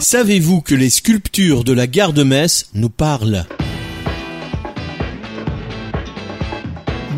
Savez-vous que les sculptures de la gare de Metz nous parlent?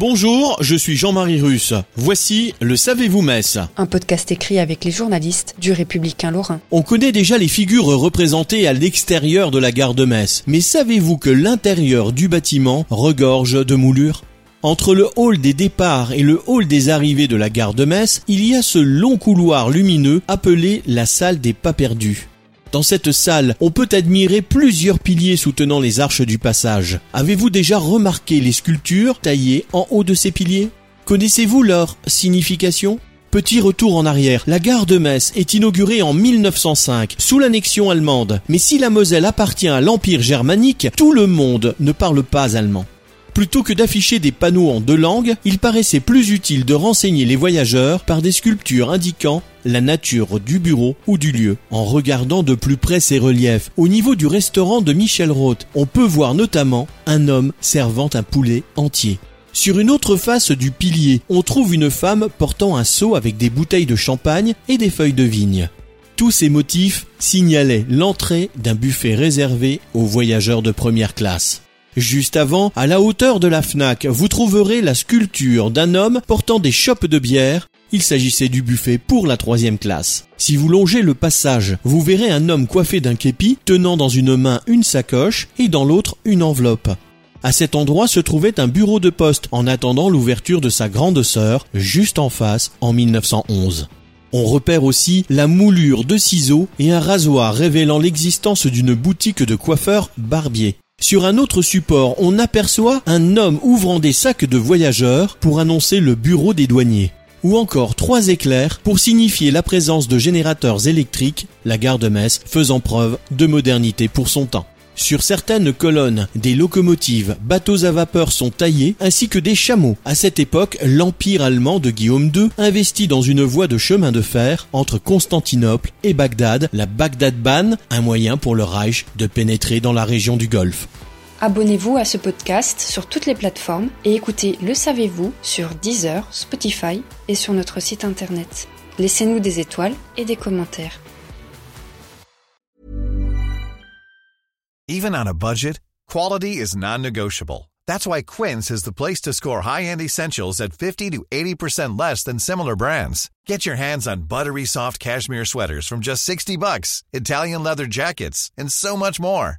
Bonjour, je suis Jean-Marie Russe. Voici le Savez-vous Metz Un podcast écrit avec les journalistes du Républicain Lorrain. On connaît déjà les figures représentées à l'extérieur de la gare de Metz, mais savez-vous que l'intérieur du bâtiment regorge de moulures? Entre le hall des départs et le hall des arrivées de la gare de Metz, il y a ce long couloir lumineux appelé la salle des pas perdus. Dans cette salle, on peut admirer plusieurs piliers soutenant les arches du passage. Avez-vous déjà remarqué les sculptures taillées en haut de ces piliers? Connaissez-vous leur signification? Petit retour en arrière, la gare de Metz est inaugurée en 1905 sous l'annexion allemande, mais si la Moselle appartient à l'Empire germanique, tout le monde ne parle pas allemand. Plutôt que d'afficher des panneaux en deux langues, il paraissait plus utile de renseigner les voyageurs par des sculptures indiquant la nature du bureau ou du lieu. En regardant de plus près ces reliefs, au niveau du restaurant de Michel Roth, on peut voir notamment un homme servant un poulet entier. Sur une autre face du pilier, on trouve une femme portant un seau avec des bouteilles de champagne et des feuilles de vigne. Tous ces motifs signalaient l'entrée d'un buffet réservé aux voyageurs de première classe. Juste avant, à la hauteur de la FNAC, vous trouverez la sculpture d'un homme portant des chopes de bière. Il s'agissait du buffet pour la troisième classe. Si vous longez le passage, vous verrez un homme coiffé d'un képi, tenant dans une main une sacoche et dans l'autre une enveloppe. À cet endroit se trouvait un bureau de poste en attendant l'ouverture de sa grande sœur, juste en face, en 1911. On repère aussi la moulure de ciseaux et un rasoir révélant l'existence d'une boutique de coiffeur barbier. Sur un autre support, on aperçoit un homme ouvrant des sacs de voyageurs pour annoncer le bureau des douaniers. Ou encore trois éclairs pour signifier la présence de générateurs électriques, la gare de Metz faisant preuve de modernité pour son temps. Sur certaines colonnes, des locomotives, bateaux à vapeur sont taillés, ainsi que des chameaux. À cette époque, l'empire allemand de Guillaume II investit dans une voie de chemin de fer entre Constantinople et Bagdad, la Bagdad-Bahn, un moyen pour le Reich de pénétrer dans la région du Golfe. Abonnez-vous à ce podcast sur toutes les plateformes et écoutez Le Savez-vous sur Deezer, Spotify et sur notre site internet. Laissez-nous des étoiles et des commentaires. Even on a budget, quality is non-negotiable. That's why Quince is the place to score high-end essentials at 50 to 80% less than similar brands. Get your hands on buttery soft cashmere sweaters from just 60 bucks, Italian leather jackets, and so much more.